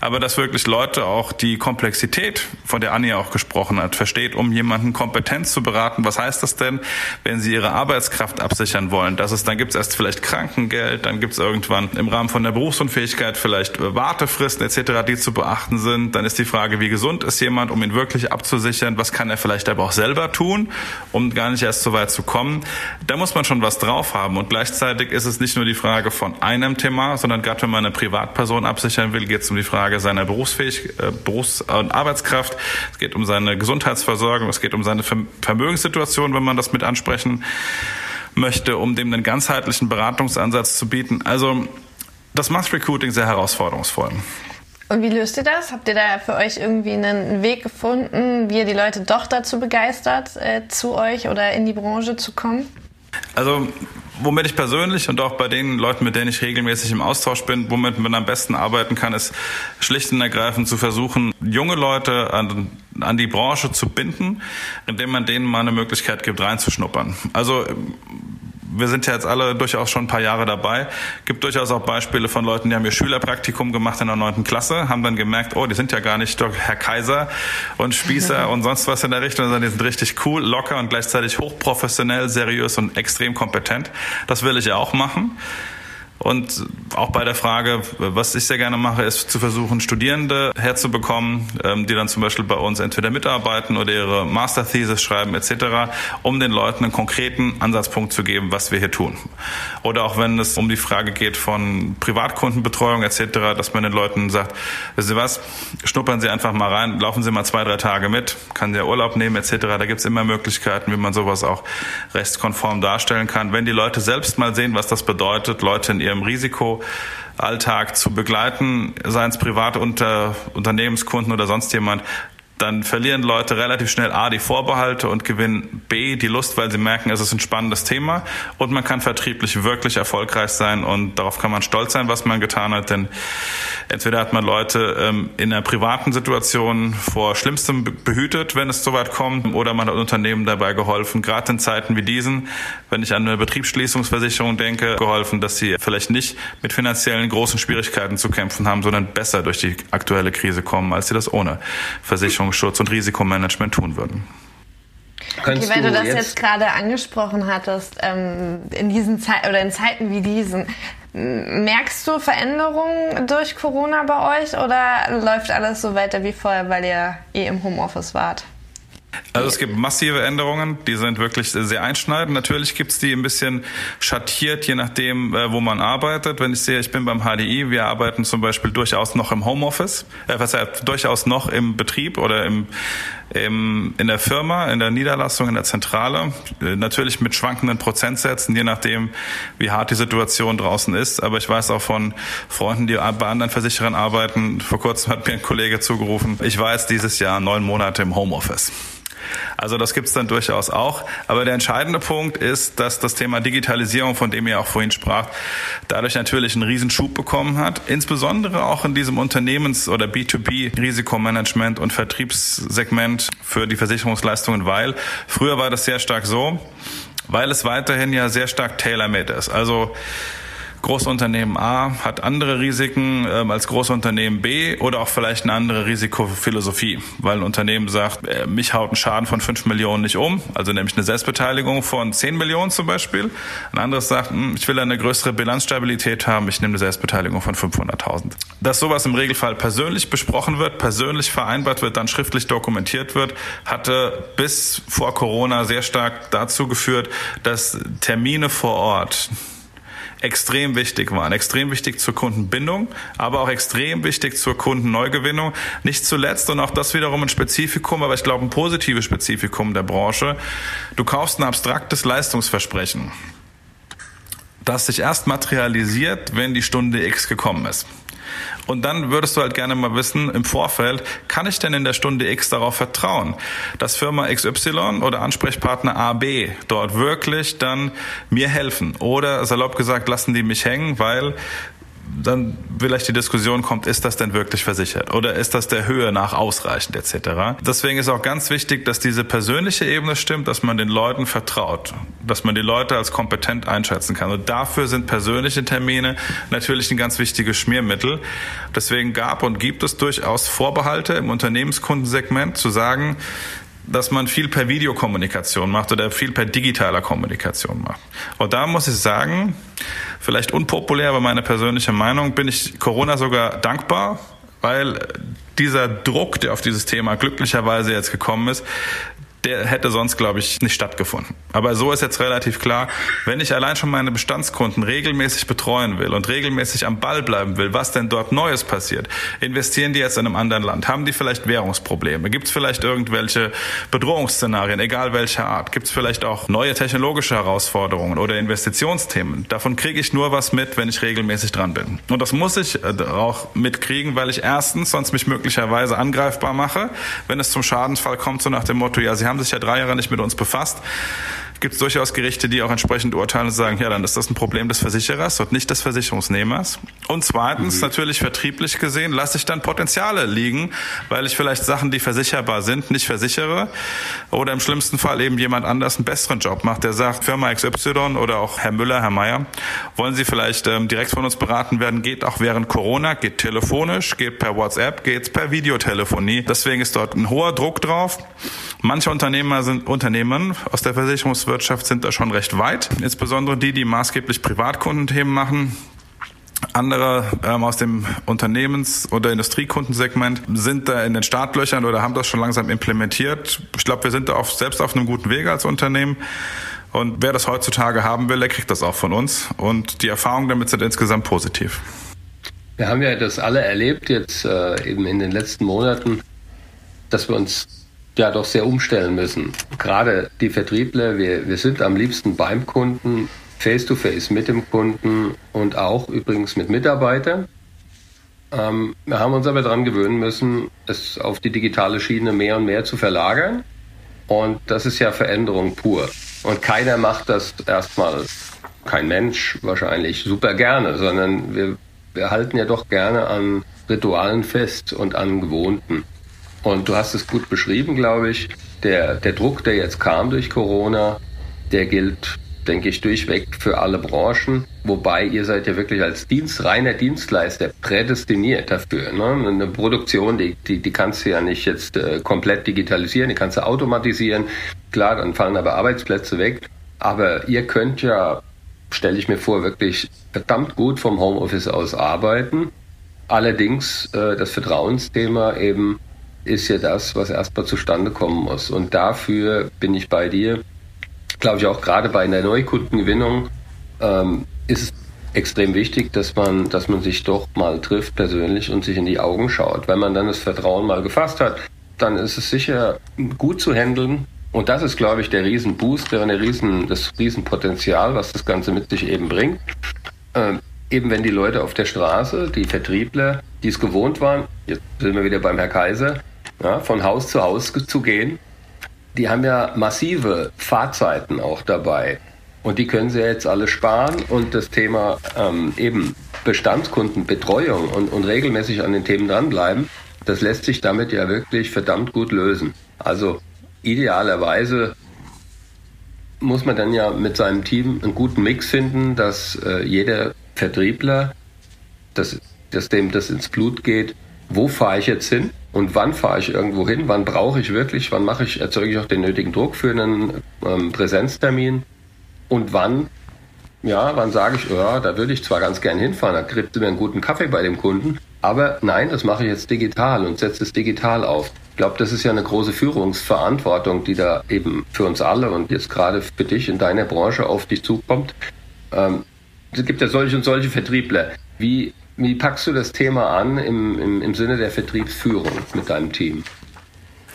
Aber dass wirklich Leute auch die Komplexität, von der Anja auch gesprochen hat, versteht, um jemanden kompetent zu beraten. Was heißt das denn, wenn sie ihre Arbeitskraft absichern wollen? Das ist, dann gibt es erst vielleicht Krankengeld, dann gibt es irgendwann im Rahmen von der Berufsunfähigkeit vielleicht Wartefristen etc., die zu beachten sind. Dann ist die Frage, wie gesund ist jemand, um ihn wirklich abzusichern? Was kann er vielleicht aber auch selber tun, um gar nicht erst so weit zu kommen? Da muss man schon was drauf haben. Und gleichzeitig ist es nicht nur die Frage von einem Thema, sondern gerade wenn man eine Privatperson absichern will, geht es um die Frage seiner Berufsfähigkeit, äh, Berufs und Arbeitskraft, es geht um seine Gesundheitsversorgung, es geht um seine Vermögenssituation, wenn man das mit ansprechen möchte, um dem einen ganzheitlichen Beratungsansatz zu bieten. Also das macht Recruiting sehr herausforderungsvoll. Und wie löst ihr das? Habt ihr da für euch irgendwie einen Weg gefunden, wie ihr die Leute doch dazu begeistert, äh, zu euch oder in die Branche zu kommen? Also womit ich persönlich und auch bei den Leuten, mit denen ich regelmäßig im Austausch bin, womit man am besten arbeiten kann, ist schlicht und ergreifend zu versuchen, junge Leute an, an die Branche zu binden, indem man denen mal eine Möglichkeit gibt, reinzuschnuppern. Also wir sind ja jetzt alle durchaus schon ein paar Jahre dabei. Gibt durchaus auch Beispiele von Leuten, die haben ihr Schülerpraktikum gemacht in der neunten Klasse, haben dann gemerkt, oh, die sind ja gar nicht doch Herr Kaiser und Spießer und sonst was in der Richtung, sondern die sind richtig cool, locker und gleichzeitig hochprofessionell, seriös und extrem kompetent. Das will ich ja auch machen. Und auch bei der Frage, was ich sehr gerne mache, ist zu versuchen, Studierende herzubekommen, ähm, die dann zum Beispiel bei uns entweder mitarbeiten oder ihre Masterthesis schreiben etc., um den Leuten einen konkreten Ansatzpunkt zu geben, was wir hier tun. Oder auch wenn es um die Frage geht von Privatkundenbetreuung etc., dass man den Leuten sagt, wissen Sie was, schnuppern Sie einfach mal rein, laufen Sie mal zwei, drei Tage mit, kann der Urlaub nehmen etc. Da gibt es immer Möglichkeiten, wie man sowas auch rechtskonform darstellen kann. Wenn die Leute selbst mal sehen, was das bedeutet, Leute in ihrem ihrem Risikoalltag zu begleiten, seien es private Unter Unternehmenskunden oder sonst jemand, dann verlieren Leute relativ schnell A, die Vorbehalte und gewinnen B, die Lust, weil sie merken, es ist ein spannendes Thema. Und man kann vertrieblich wirklich erfolgreich sein und darauf kann man stolz sein, was man getan hat, denn entweder hat man Leute ähm, in einer privaten Situation vor Schlimmstem behütet, wenn es soweit kommt, oder man hat Unternehmen dabei geholfen, gerade in Zeiten wie diesen, wenn ich an eine Betriebsschließungsversicherung denke, geholfen, dass sie vielleicht nicht mit finanziellen großen Schwierigkeiten zu kämpfen haben, sondern besser durch die aktuelle Krise kommen, als sie das ohne Versicherung Versicherungsschutz und Risikomanagement tun würden. Okay, weil du das jetzt, jetzt gerade angesprochen hattest, ähm, in diesen Zeiten oder in Zeiten wie diesen, merkst du Veränderungen durch Corona bei euch oder läuft alles so weiter wie vorher, weil ihr eh im Homeoffice wart? Also es gibt massive Änderungen, die sind wirklich sehr einschneidend. Natürlich gibt es die ein bisschen schattiert, je nachdem, äh, wo man arbeitet. Wenn ich sehe, ich bin beim HDI, wir arbeiten zum Beispiel durchaus noch im Homeoffice, äh, was heißt, durchaus noch im Betrieb oder im, im, in der Firma, in der Niederlassung, in der Zentrale. Äh, natürlich mit schwankenden Prozentsätzen, je nachdem, wie hart die Situation draußen ist. Aber ich weiß auch von Freunden, die bei anderen Versicherern arbeiten, vor kurzem hat mir ein Kollege zugerufen, ich war jetzt dieses Jahr neun Monate im Homeoffice. Also das gibt's dann durchaus auch. Aber der entscheidende Punkt ist, dass das Thema Digitalisierung, von dem ihr auch vorhin sprach, dadurch natürlich einen Riesenschub bekommen hat. Insbesondere auch in diesem Unternehmens- oder B2B-Risikomanagement und Vertriebssegment für die Versicherungsleistungen, weil früher war das sehr stark so, weil es weiterhin ja sehr stark tailor-made ist. Also Großunternehmen A hat andere Risiken ähm, als Großunternehmen B oder auch vielleicht eine andere Risikophilosophie, weil ein Unternehmen sagt, äh, mich haut ein Schaden von 5 Millionen nicht um, also nämlich eine Selbstbeteiligung von 10 Millionen zum Beispiel. Ein anderes sagt, hm, ich will eine größere Bilanzstabilität haben, ich nehme eine Selbstbeteiligung von 500.000. Dass sowas im Regelfall persönlich besprochen wird, persönlich vereinbart wird, dann schriftlich dokumentiert wird, hatte bis vor Corona sehr stark dazu geführt, dass Termine vor Ort extrem wichtig waren. Extrem wichtig zur Kundenbindung, aber auch extrem wichtig zur Kundenneugewinnung. Nicht zuletzt, und auch das wiederum ein Spezifikum, aber ich glaube ein positives Spezifikum der Branche. Du kaufst ein abstraktes Leistungsversprechen das sich erst materialisiert, wenn die Stunde X gekommen ist. Und dann würdest du halt gerne mal wissen, im Vorfeld, kann ich denn in der Stunde X darauf vertrauen, dass Firma XY oder Ansprechpartner AB dort wirklich dann mir helfen? Oder salopp gesagt, lassen die mich hängen, weil dann vielleicht die Diskussion kommt, ist das denn wirklich versichert oder ist das der Höhe nach ausreichend etc. Deswegen ist auch ganz wichtig, dass diese persönliche Ebene stimmt, dass man den Leuten vertraut, dass man die Leute als kompetent einschätzen kann. Und dafür sind persönliche Termine natürlich ein ganz wichtiges Schmiermittel. Deswegen gab und gibt es durchaus Vorbehalte im Unternehmenskundensegment zu sagen, dass man viel per Videokommunikation macht oder viel per digitaler Kommunikation macht. Und da muss ich sagen, vielleicht unpopulär, aber meine persönliche Meinung, bin ich Corona sogar dankbar, weil dieser Druck, der auf dieses Thema glücklicherweise jetzt gekommen ist, der hätte sonst, glaube ich, nicht stattgefunden. Aber so ist jetzt relativ klar, wenn ich allein schon meine Bestandskunden regelmäßig betreuen will und regelmäßig am Ball bleiben will, was denn dort Neues passiert, investieren die jetzt in einem anderen Land, haben die vielleicht Währungsprobleme, gibt es vielleicht irgendwelche Bedrohungsszenarien, egal welcher Art, gibt es vielleicht auch neue technologische Herausforderungen oder Investitionsthemen. Davon kriege ich nur was mit, wenn ich regelmäßig dran bin. Und das muss ich äh, auch mitkriegen, weil ich erstens sonst mich möglicherweise angreifbar mache, wenn es zum Schadensfall kommt, so nach dem Motto, ja, Sie haben haben sich ja drei Jahre nicht mit uns befasst gibt es durchaus Gerichte, die auch entsprechend urteilen und sagen, ja, dann ist das ein Problem des Versicherers und nicht des Versicherungsnehmers. Und zweitens, mhm. natürlich vertrieblich gesehen, lasse ich dann Potenziale liegen, weil ich vielleicht Sachen, die versicherbar sind, nicht versichere oder im schlimmsten Fall eben jemand anders einen besseren Job macht, der sagt, Firma XY oder auch Herr Müller, Herr Meier, wollen Sie vielleicht ähm, direkt von uns beraten werden, geht auch während Corona, geht telefonisch, geht per WhatsApp, geht per Videotelefonie. Deswegen ist dort ein hoher Druck drauf. Manche Unternehmer sind Unternehmen aus der Versicherungswirtschaft Wirtschaft sind da schon recht weit. Insbesondere die, die maßgeblich Privatkundenthemen machen. Andere ähm, aus dem Unternehmens- oder Industriekundensegment sind da in den Startlöchern oder haben das schon langsam implementiert. Ich glaube, wir sind da auf, selbst auf einem guten Weg als Unternehmen. Und wer das heutzutage haben will, der kriegt das auch von uns. Und die Erfahrungen damit sind insgesamt positiv. Wir haben ja das alle erlebt jetzt äh, eben in den letzten Monaten, dass wir uns ja doch sehr umstellen müssen. Gerade die Vertriebler, wir, wir sind am liebsten beim Kunden, face-to-face -face mit dem Kunden und auch übrigens mit Mitarbeitern. Ähm, wir haben uns aber daran gewöhnen müssen, es auf die digitale Schiene mehr und mehr zu verlagern. Und das ist ja Veränderung pur. Und keiner macht das erstmal, kein Mensch wahrscheinlich super gerne, sondern wir, wir halten ja doch gerne an Ritualen fest und an Gewohnten. Und du hast es gut beschrieben, glaube ich. Der, der Druck, der jetzt kam durch Corona, der gilt, denke ich, durchweg für alle Branchen. Wobei ihr seid ja wirklich als Dienst, reiner Dienstleister prädestiniert dafür. Ne? Eine Produktion, die, die, die kannst du ja nicht jetzt äh, komplett digitalisieren, die kannst du automatisieren. Klar, dann fallen aber Arbeitsplätze weg. Aber ihr könnt ja, stelle ich mir vor, wirklich verdammt gut vom Homeoffice aus arbeiten. Allerdings äh, das Vertrauensthema eben ist ja das, was erstmal zustande kommen muss. Und dafür bin ich bei dir. Glaube ich auch gerade bei einer Neukundengewinnung ähm, ist es extrem wichtig, dass man, dass man sich doch mal trifft persönlich und sich in die Augen schaut. Wenn man dann das Vertrauen mal gefasst hat, dann ist es sicher gut zu handeln. Und das ist, glaube ich, der Riesenbooster und der Riesen, das Riesenpotenzial, was das Ganze mit sich eben bringt. Ähm, eben wenn die Leute auf der Straße, die Vertriebler, die es gewohnt waren, jetzt sind wir wieder beim Herr Kaiser, ja, von Haus zu Haus zu gehen. Die haben ja massive Fahrzeiten auch dabei. Und die können sie jetzt alle sparen und das Thema ähm, eben Bestandskundenbetreuung und, und regelmäßig an den Themen dranbleiben, das lässt sich damit ja wirklich verdammt gut lösen. Also idealerweise muss man dann ja mit seinem Team einen guten Mix finden, dass äh, jeder Vertriebler, dass, dass dem das ins Blut geht, wo fahre ich jetzt hin und wann fahre ich irgendwo hin, wann brauche ich wirklich, wann mache ich, erzeuge ich auch den nötigen Druck für einen ähm, Präsenztermin und wann, ja, wann sage ich, ja, da würde ich zwar ganz gern hinfahren, da kriegt mir einen guten Kaffee bei dem Kunden, aber nein, das mache ich jetzt digital und setze es digital auf. Ich glaube, das ist ja eine große Führungsverantwortung, die da eben für uns alle und jetzt gerade für dich in deiner Branche auf dich zukommt. Ähm, es gibt ja solche und solche Vertriebler. Wie wie packst du das Thema an im, im, im Sinne der Vertriebsführung mit deinem Team?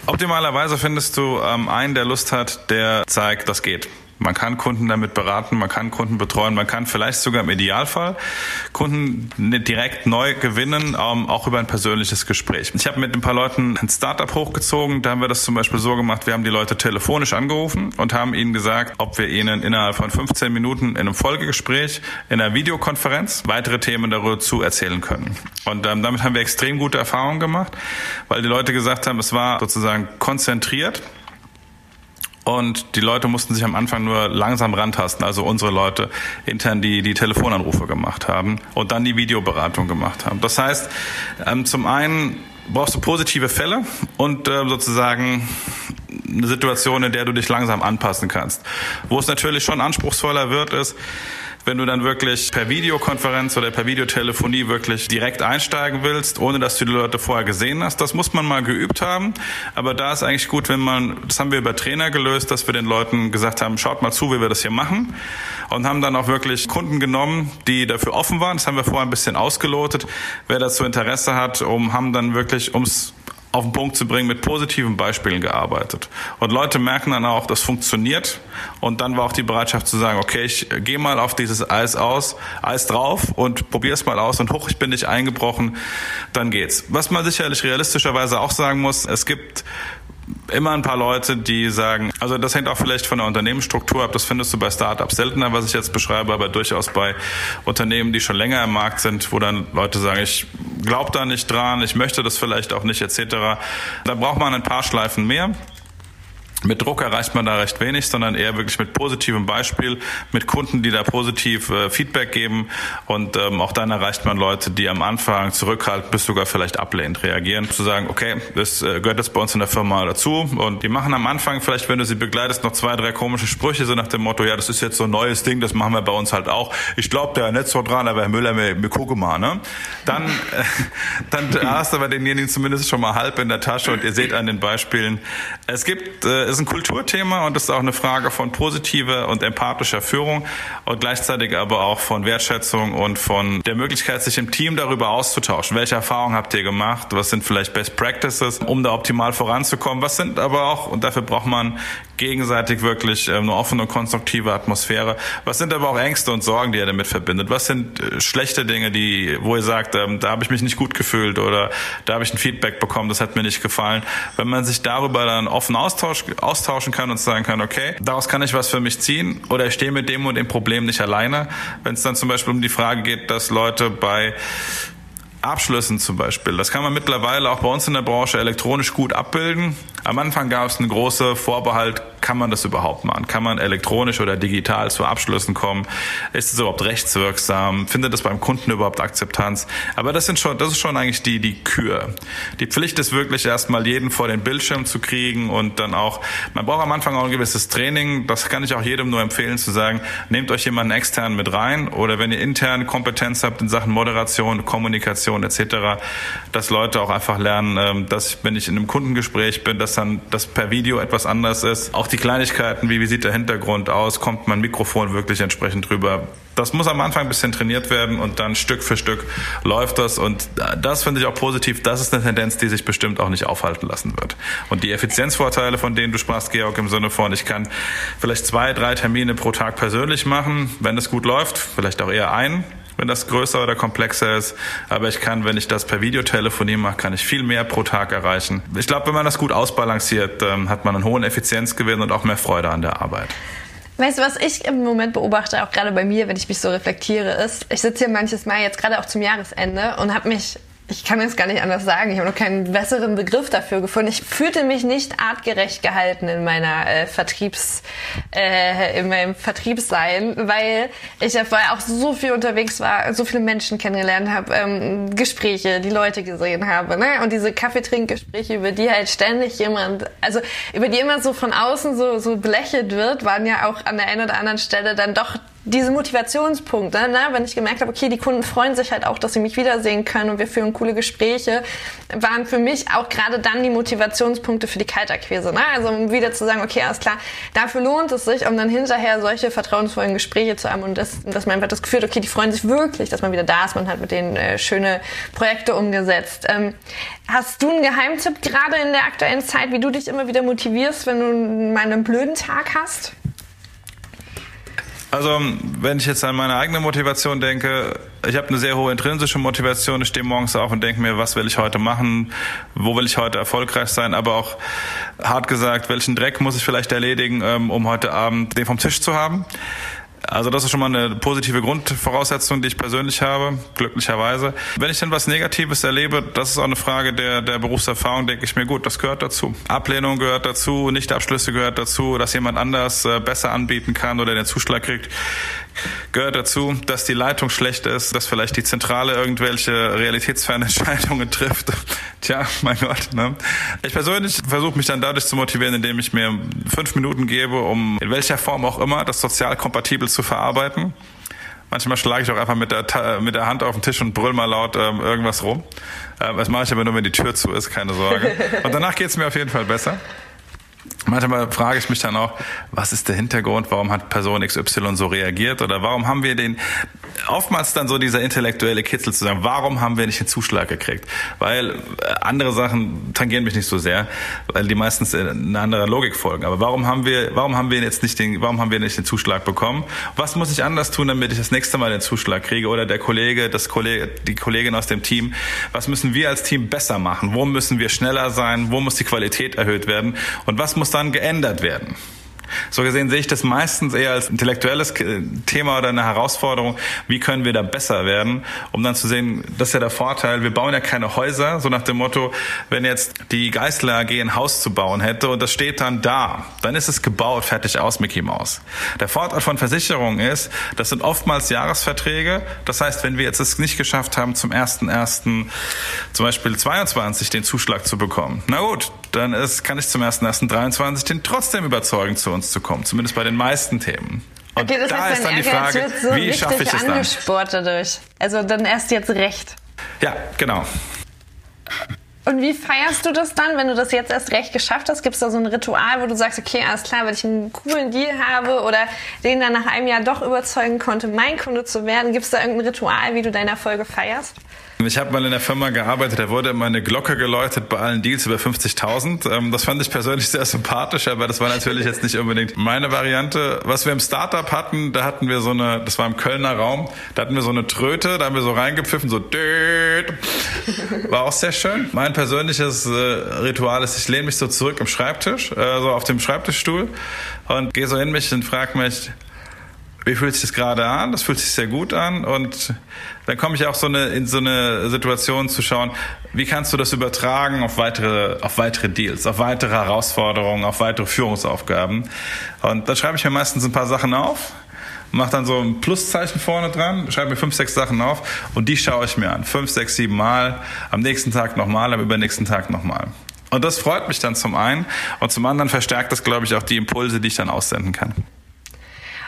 Optimalerweise findest du ähm, einen, der Lust hat, der zeigt, das geht. Man kann Kunden damit beraten, man kann Kunden betreuen, man kann vielleicht sogar im Idealfall Kunden direkt neu gewinnen, ähm, auch über ein persönliches Gespräch. Ich habe mit ein paar Leuten ein Startup hochgezogen, da haben wir das zum Beispiel so gemacht, wir haben die Leute telefonisch angerufen und haben ihnen gesagt, ob wir ihnen innerhalb von 15 Minuten in einem Folgegespräch, in einer Videokonferenz weitere Themen darüber zu erzählen können. Und ähm, damit haben wir extrem gute Erfahrungen gemacht, weil die Leute gesagt haben, es war sozusagen konzentriert und die Leute mussten sich am Anfang nur langsam rantasten, also unsere Leute intern, die die Telefonanrufe gemacht haben und dann die Videoberatung gemacht haben. Das heißt, ähm, zum einen brauchst du positive Fälle und äh, sozusagen eine Situation, in der du dich langsam anpassen kannst. Wo es natürlich schon anspruchsvoller wird, ist, wenn du dann wirklich per Videokonferenz oder per Videotelefonie wirklich direkt einsteigen willst, ohne dass du die Leute vorher gesehen hast. Das muss man mal geübt haben. Aber da ist eigentlich gut, wenn man, das haben wir über Trainer gelöst, dass wir den Leuten gesagt haben, schaut mal zu, wie wir das hier machen. Und haben dann auch wirklich Kunden genommen, die dafür offen waren. Das haben wir vorher ein bisschen ausgelotet. Wer dazu Interesse hat, um, haben dann wirklich, ums auf den Punkt zu bringen, mit positiven Beispielen gearbeitet. Und Leute merken dann auch, das funktioniert. Und dann war auch die Bereitschaft zu sagen, okay, ich gehe mal auf dieses Eis aus, Eis drauf und probiere es mal aus und hoch, ich bin nicht eingebrochen, dann geht's. Was man sicherlich realistischerweise auch sagen muss, es gibt immer ein paar Leute, die sagen, also das hängt auch vielleicht von der Unternehmensstruktur ab, das findest du bei Startups seltener, was ich jetzt beschreibe, aber durchaus bei Unternehmen, die schon länger im Markt sind, wo dann Leute sagen, ich glaube da nicht dran, ich möchte das vielleicht auch nicht etc. Da braucht man ein paar Schleifen mehr. Mit Druck erreicht man da recht wenig, sondern eher wirklich mit positivem Beispiel, mit Kunden, die da positiv äh, Feedback geben und ähm, auch dann erreicht man Leute, die am Anfang zurückhalten, bis sogar vielleicht ablehnend reagieren, zu sagen, okay, das äh, gehört jetzt bei uns in der Firma dazu und die machen am Anfang vielleicht, wenn du sie begleitest, noch zwei, drei komische Sprüche, so nach dem Motto, ja, das ist jetzt so ein neues Ding, das machen wir bei uns halt auch. Ich glaube, der nicht so dran, aber Herr Müller, mir, mir gucke mal, ne? Dann, äh, dann hast du aber denjenigen zumindest schon mal halb in der Tasche und ihr seht an den Beispielen, es gibt äh, ist ein Kulturthema und ist auch eine Frage von positiver und empathischer Führung und gleichzeitig aber auch von Wertschätzung und von der Möglichkeit, sich im Team darüber auszutauschen. Welche Erfahrungen habt ihr gemacht? Was sind vielleicht Best Practices, um da optimal voranzukommen? Was sind aber auch, und dafür braucht man gegenseitig wirklich ähm, eine offene konstruktive Atmosphäre. Was sind aber auch Ängste und Sorgen, die ihr damit verbindet? Was sind äh, schlechte Dinge, die, wo ihr sagt, ähm, da habe ich mich nicht gut gefühlt oder da habe ich ein Feedback bekommen, das hat mir nicht gefallen. Wenn man sich darüber dann offen austausch, austauschen kann und sagen kann, okay, daraus kann ich was für mich ziehen oder ich stehe mit dem und dem Problem nicht alleine. Wenn es dann zum Beispiel um die Frage geht, dass Leute bei Abschlüssen zum Beispiel. Das kann man mittlerweile auch bei uns in der Branche elektronisch gut abbilden. Am Anfang gab es einen großen Vorbehalt, kann man das überhaupt machen? Kann man elektronisch oder digital zu Abschlüssen kommen? Ist es überhaupt rechtswirksam? Findet es beim Kunden überhaupt Akzeptanz? Aber das sind schon, das ist schon eigentlich die, die Kür. Die Pflicht ist wirklich erstmal jeden vor den Bildschirm zu kriegen und dann auch, man braucht am Anfang auch ein gewisses Training. Das kann ich auch jedem nur empfehlen zu sagen, nehmt euch jemanden extern mit rein oder wenn ihr intern Kompetenz habt in Sachen Moderation, Kommunikation etc., dass Leute auch einfach lernen, ähm, dass wenn ich in einem Kundengespräch bin, dass dann das per Video etwas anders ist. Auch die Kleinigkeiten, wie, wie sieht der Hintergrund aus, kommt mein Mikrofon wirklich entsprechend drüber. Das muss am Anfang ein bisschen trainiert werden und dann Stück für Stück läuft das. Und das finde ich auch positiv. Das ist eine Tendenz, die sich bestimmt auch nicht aufhalten lassen wird. Und die Effizienzvorteile, von denen du sprachst, Georg, im Sinne von, ich kann vielleicht zwei, drei Termine pro Tag persönlich machen, wenn es gut läuft, vielleicht auch eher ein wenn das größer oder komplexer ist. Aber ich kann, wenn ich das per Videotelefonie mache, kann ich viel mehr pro Tag erreichen. Ich glaube, wenn man das gut ausbalanciert, ähm, hat man einen hohen Effizienzgewinn und auch mehr Freude an der Arbeit. Weißt du, was ich im Moment beobachte, auch gerade bei mir, wenn ich mich so reflektiere, ist, ich sitze hier manches Mal jetzt gerade auch zum Jahresende und habe mich ich kann jetzt gar nicht anders sagen. Ich habe noch keinen besseren Begriff dafür gefunden. Ich fühlte mich nicht artgerecht gehalten in meiner äh, Vertriebs, äh, in meinem Vertriebssein, weil ich ja vorher auch so viel unterwegs war, so viele Menschen kennengelernt habe, ähm, Gespräche, die Leute gesehen habe, ne? Und diese Kaffeetrinkgespräche, über die halt ständig jemand, also über die immer so von außen so so belächelt wird, waren ja auch an der einen oder anderen Stelle dann doch diese Motivationspunkte, ne, wenn ich gemerkt habe, okay, die Kunden freuen sich halt auch, dass sie mich wiedersehen können und wir führen coole Gespräche, waren für mich auch gerade dann die Motivationspunkte für die Kaltakquise. Ne? Also um wieder zu sagen, okay, alles klar, dafür lohnt es sich, um dann hinterher solche vertrauensvollen Gespräche zu haben und das, dass man einfach das Gefühl hat, okay, die freuen sich wirklich, dass man wieder da ist, man hat mit denen äh, schöne Projekte umgesetzt. Ähm, hast du einen Geheimtipp gerade in der aktuellen Zeit, wie du dich immer wieder motivierst, wenn du mal einen blöden Tag hast? Also, wenn ich jetzt an meine eigene Motivation denke, ich habe eine sehr hohe intrinsische Motivation. Ich stehe morgens auf und denke mir, was will ich heute machen? Wo will ich heute erfolgreich sein? Aber auch hart gesagt, welchen Dreck muss ich vielleicht erledigen, ähm, um heute Abend den vom Tisch zu haben? Also das ist schon mal eine positive Grundvoraussetzung, die ich persönlich habe, glücklicherweise. Wenn ich dann was Negatives erlebe, das ist auch eine Frage der, der Berufserfahrung, denke ich mir, gut, das gehört dazu. Ablehnung gehört dazu, Nichtabschlüsse gehört dazu, dass jemand anders äh, besser anbieten kann oder den Zuschlag kriegt, gehört dazu, dass die Leitung schlecht ist, dass vielleicht die Zentrale irgendwelche realitätsfernen Entscheidungen trifft. Tja, mein Gott. Ne? Ich persönlich versuche mich dann dadurch zu motivieren, indem ich mir fünf Minuten gebe, um in welcher Form auch immer das sozial kompatibel zu verarbeiten. Manchmal schlage ich auch einfach mit der, mit der Hand auf den Tisch und brüll mal laut ähm, irgendwas rum. Ähm, das mache ich aber nur, wenn die Tür zu ist, keine Sorge. Und danach geht es mir auf jeden Fall besser. Manchmal frage ich mich dann auch, was ist der Hintergrund, warum hat Person XY so reagiert? Oder warum haben wir den, oftmals dann so dieser intellektuelle Kitzel zu sagen, warum haben wir nicht den Zuschlag gekriegt? Weil äh, andere Sachen tangieren mich nicht so sehr, weil die meistens eine andere Logik folgen. Aber warum haben wir, warum haben wir jetzt nicht den, warum haben wir nicht den Zuschlag bekommen? Was muss ich anders tun, damit ich das nächste Mal den Zuschlag kriege oder der Kollege, das Kollege, die Kollegin aus dem Team? Was müssen wir als Team besser machen? Wo müssen wir schneller sein? Wo muss die Qualität erhöht werden? Und was muss dann geändert werden? So gesehen sehe ich das meistens eher als intellektuelles Thema oder eine Herausforderung. Wie können wir da besser werden? Um dann zu sehen, das ist ja der Vorteil. Wir bauen ja keine Häuser, so nach dem Motto, wenn jetzt die Geistler AG ein Haus zu bauen hätte und das steht dann da, dann ist es gebaut, fertig aus, Mickey Mouse. Der Vorteil von Versicherungen ist, das sind oftmals Jahresverträge. Das heißt, wenn wir jetzt es nicht geschafft haben, zum 1.1. zum Beispiel 22 den Zuschlag zu bekommen, na gut, dann ist, kann ich zum 1.1.23 den trotzdem überzeugen zu uns zu kommen, zumindest bei den meisten Themen. Und okay, das da heißt, ist dann die Frage, so wie schaffe ich es dann? angesport dadurch. Also dann erst jetzt recht. Ja, genau. Und wie feierst du das dann, wenn du das jetzt erst recht geschafft hast? Gibt es da so ein Ritual, wo du sagst, okay, alles klar, weil ich einen coolen Deal habe oder den dann nach einem Jahr doch überzeugen konnte, mein Kunde zu werden? Gibt es da irgendein Ritual, wie du deine Erfolge feierst? Ich habe mal in der Firma gearbeitet, da wurde immer eine Glocke geläutet bei allen Deals über 50.000. Ähm, das fand ich persönlich sehr sympathisch, aber das war natürlich jetzt nicht unbedingt meine Variante. Was wir im Startup hatten, da hatten wir so eine, das war im Kölner Raum, da hatten wir so eine Tröte, da haben wir so reingepfiffen, so död. War auch sehr schön. Mein persönliches Ritual ist, ich lehne mich so zurück im Schreibtisch, so auf dem Schreibtischstuhl und gehe so in mich und frage mich, wie fühlt sich das gerade an? Das fühlt sich sehr gut an. Und dann komme ich auch so eine, in so eine Situation zu schauen, wie kannst du das übertragen auf weitere, auf weitere Deals, auf weitere Herausforderungen, auf weitere Führungsaufgaben. Und da schreibe ich mir meistens ein paar Sachen auf, mache dann so ein Pluszeichen vorne dran, schreibe mir fünf, sechs Sachen auf und die schaue ich mir an. Fünf, sechs, sieben Mal, am nächsten Tag nochmal, am übernächsten Tag nochmal. Und das freut mich dann zum einen und zum anderen verstärkt das, glaube ich, auch die Impulse, die ich dann aussenden kann.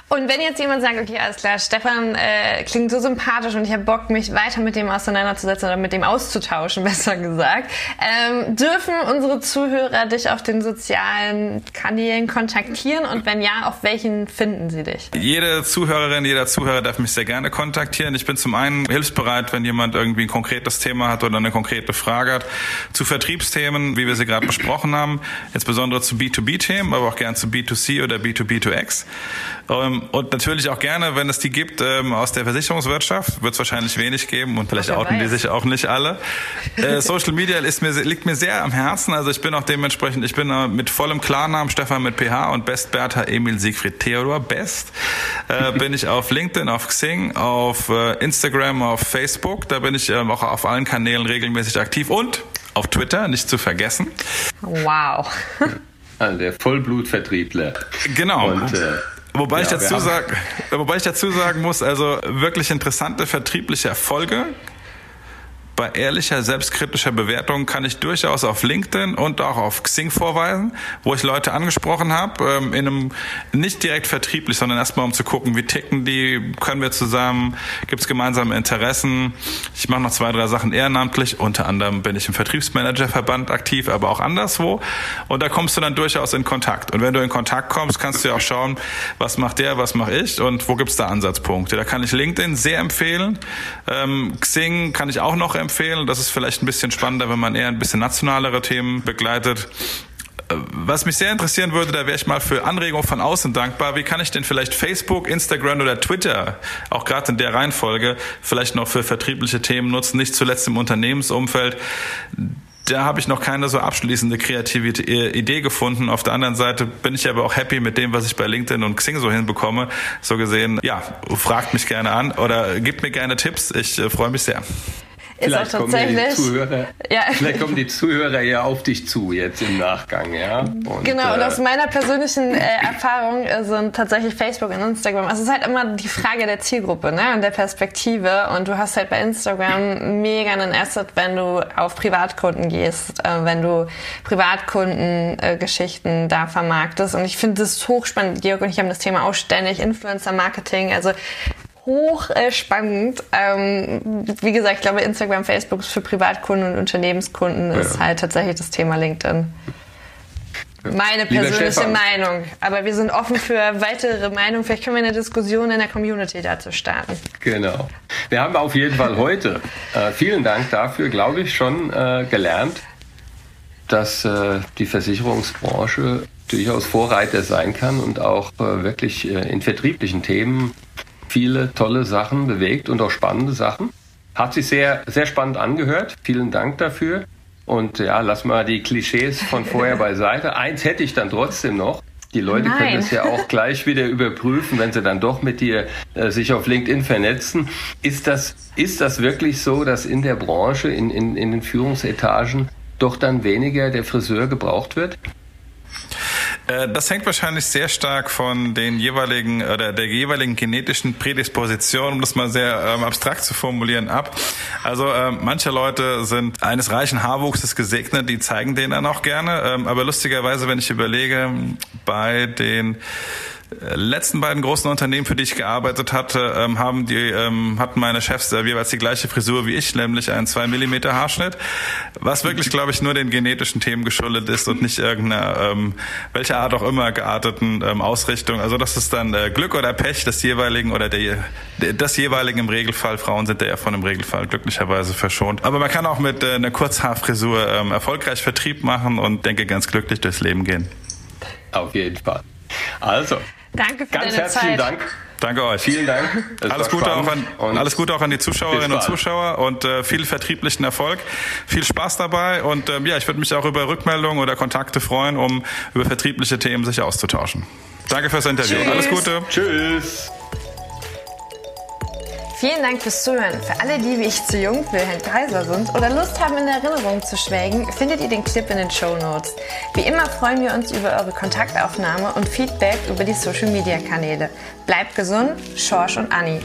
Und wenn jetzt jemand sagt, okay, alles klar, Stefan äh, klingt so sympathisch und ich habe Bock, mich weiter mit dem auseinanderzusetzen oder mit dem auszutauschen, besser gesagt, ähm, dürfen unsere Zuhörer dich auf den sozialen Kanälen kontaktieren und wenn ja, auf welchen finden sie dich? Jede Zuhörerin, jeder Zuhörer darf mich sehr gerne kontaktieren. Ich bin zum einen hilfsbereit, wenn jemand irgendwie ein konkretes Thema hat oder eine konkrete Frage hat, zu Vertriebsthemen, wie wir sie gerade besprochen haben, insbesondere zu B2B-Themen, aber auch gern zu B2C oder B2B2X. Ähm, und natürlich auch gerne, wenn es die gibt ähm, aus der Versicherungswirtschaft, wird es wahrscheinlich wenig geben und vielleicht outen die sich auch nicht alle. Äh, Social Media ist mir, liegt mir sehr am Herzen. Also ich bin auch dementsprechend, ich bin äh, mit vollem Klarnamen Stefan mit PH und Best Bertha Emil Siegfried Theodor Best. Äh, bin ich auf LinkedIn, auf Xing, auf äh, Instagram, auf Facebook. Da bin ich ähm, auch auf allen Kanälen regelmäßig aktiv und auf Twitter, nicht zu vergessen. Wow. Also der Vollblutvertriebler. Genau. Und, äh, Wobei, ja, ich dazu sag, wobei ich dazu sagen muss, also wirklich interessante vertriebliche Erfolge bei ehrlicher, selbstkritischer Bewertung kann ich durchaus auf LinkedIn und auch auf Xing vorweisen, wo ich Leute angesprochen habe, ähm, in einem nicht direkt vertrieblich, sondern erstmal um zu gucken, wie ticken die, können wir zusammen, gibt es gemeinsame Interessen. Ich mache noch zwei, drei Sachen ehrenamtlich, unter anderem bin ich im Vertriebsmanagerverband aktiv, aber auch anderswo. Und da kommst du dann durchaus in Kontakt. Und wenn du in Kontakt kommst, kannst du ja auch schauen, was macht der, was mache ich und wo gibt es da Ansatzpunkte. Da kann ich LinkedIn sehr empfehlen. Ähm, Xing kann ich auch noch empfehlen empfehlen. Das ist vielleicht ein bisschen spannender, wenn man eher ein bisschen nationalere Themen begleitet. Was mich sehr interessieren würde, da wäre ich mal für Anregungen von außen dankbar. Wie kann ich denn vielleicht Facebook, Instagram oder Twitter, auch gerade in der Reihenfolge, vielleicht noch für vertriebliche Themen nutzen, nicht zuletzt im Unternehmensumfeld? da habe ich noch keine so abschließende kreative Idee gefunden. Auf der anderen Seite bin ich aber auch happy mit dem, was ich bei LinkedIn und Xing so hinbekomme. So gesehen, ja, fragt mich gerne an oder gebt mir gerne Tipps. Ich äh, freue mich sehr. Vielleicht kommen, die Zuhörer, ja. vielleicht kommen die Zuhörer ja auf dich zu jetzt im Nachgang, ja. Und, genau, und aus äh, meiner persönlichen äh, Erfahrung äh, sind tatsächlich Facebook und Instagram. Also es ist halt immer die Frage der Zielgruppe, ne, und der Perspektive. Und du hast halt bei Instagram mega einen Asset, wenn du auf Privatkunden gehst, äh, wenn du Privatkundengeschichten äh, da vermarktest. Und ich finde das hochspannend. Georg und ich haben das Thema auch ständig Influencer Marketing. Also hochspannend. Ähm, wie gesagt, ich glaube, Instagram, Facebook ist für Privatkunden und Unternehmenskunden ja. ist halt tatsächlich das Thema LinkedIn. Meine persönliche Meinung. Aber wir sind offen für weitere Meinungen. Vielleicht können wir eine Diskussion in der Community dazu starten. Genau. Wir haben auf jeden Fall heute, äh, vielen Dank dafür, glaube ich, schon äh, gelernt, dass äh, die Versicherungsbranche durchaus Vorreiter sein kann und auch äh, wirklich äh, in vertrieblichen Themen viele tolle Sachen bewegt und auch spannende Sachen. Hat sich sehr, sehr spannend angehört. Vielen Dank dafür. Und ja, lass mal die Klischees von vorher beiseite. Eins hätte ich dann trotzdem noch. Die Leute Nein. können das ja auch gleich wieder überprüfen, wenn sie dann doch mit dir äh, sich auf LinkedIn vernetzen. Ist das, ist das wirklich so, dass in der Branche, in, in, in den Führungsetagen doch dann weniger der Friseur gebraucht wird? Äh, das hängt wahrscheinlich sehr stark von den jeweiligen oder der jeweiligen genetischen Prädisposition, um das mal sehr ähm, abstrakt zu formulieren, ab. Also ähm, manche Leute sind eines reichen Haarwuchses gesegnet, die zeigen den dann auch gerne. Ähm, aber lustigerweise, wenn ich überlege, bei den letzten beiden großen Unternehmen, für die ich gearbeitet hatte, ähm, haben die, ähm, hatten meine Chefs jeweils die gleiche Frisur wie ich, nämlich einen 2 mm Haarschnitt, was wirklich, glaube ich, nur den genetischen Themen geschuldet ist und nicht irgendeiner, ähm, welcher Art auch immer gearteten ähm, Ausrichtung. Also das ist dann äh, Glück oder Pech des jeweiligen oder der, des jeweiligen im Regelfall. Frauen sind ja von dem Regelfall glücklicherweise verschont. Aber man kann auch mit äh, einer Kurzhaarfrisur ähm, erfolgreich Vertrieb machen und denke ganz glücklich durchs Leben gehen. Auf jeden Fall. Also, Danke für Ganz deine herzlichen Zeit. Dank. Danke euch. Vielen Dank. alles Gute, auch an, alles Gute auch an die Zuschauerinnen und Zuschauer und äh, viel vertrieblichen Erfolg. Viel Spaß dabei und ähm, ja, ich würde mich auch über Rückmeldungen oder Kontakte freuen, um über vertriebliche Themen sich auszutauschen. Danke fürs Interview. Tschüss. Alles Gute. Tschüss. Vielen Dank fürs Zuhören. Für alle, die wie ich zu jung für Herrn Kaiser sind oder Lust haben, in Erinnerung zu schwelgen, findet ihr den Clip in den Show Notes. Wie immer freuen wir uns über eure Kontaktaufnahme und Feedback über die Social Media Kanäle. Bleibt gesund, Schorsch und Anni.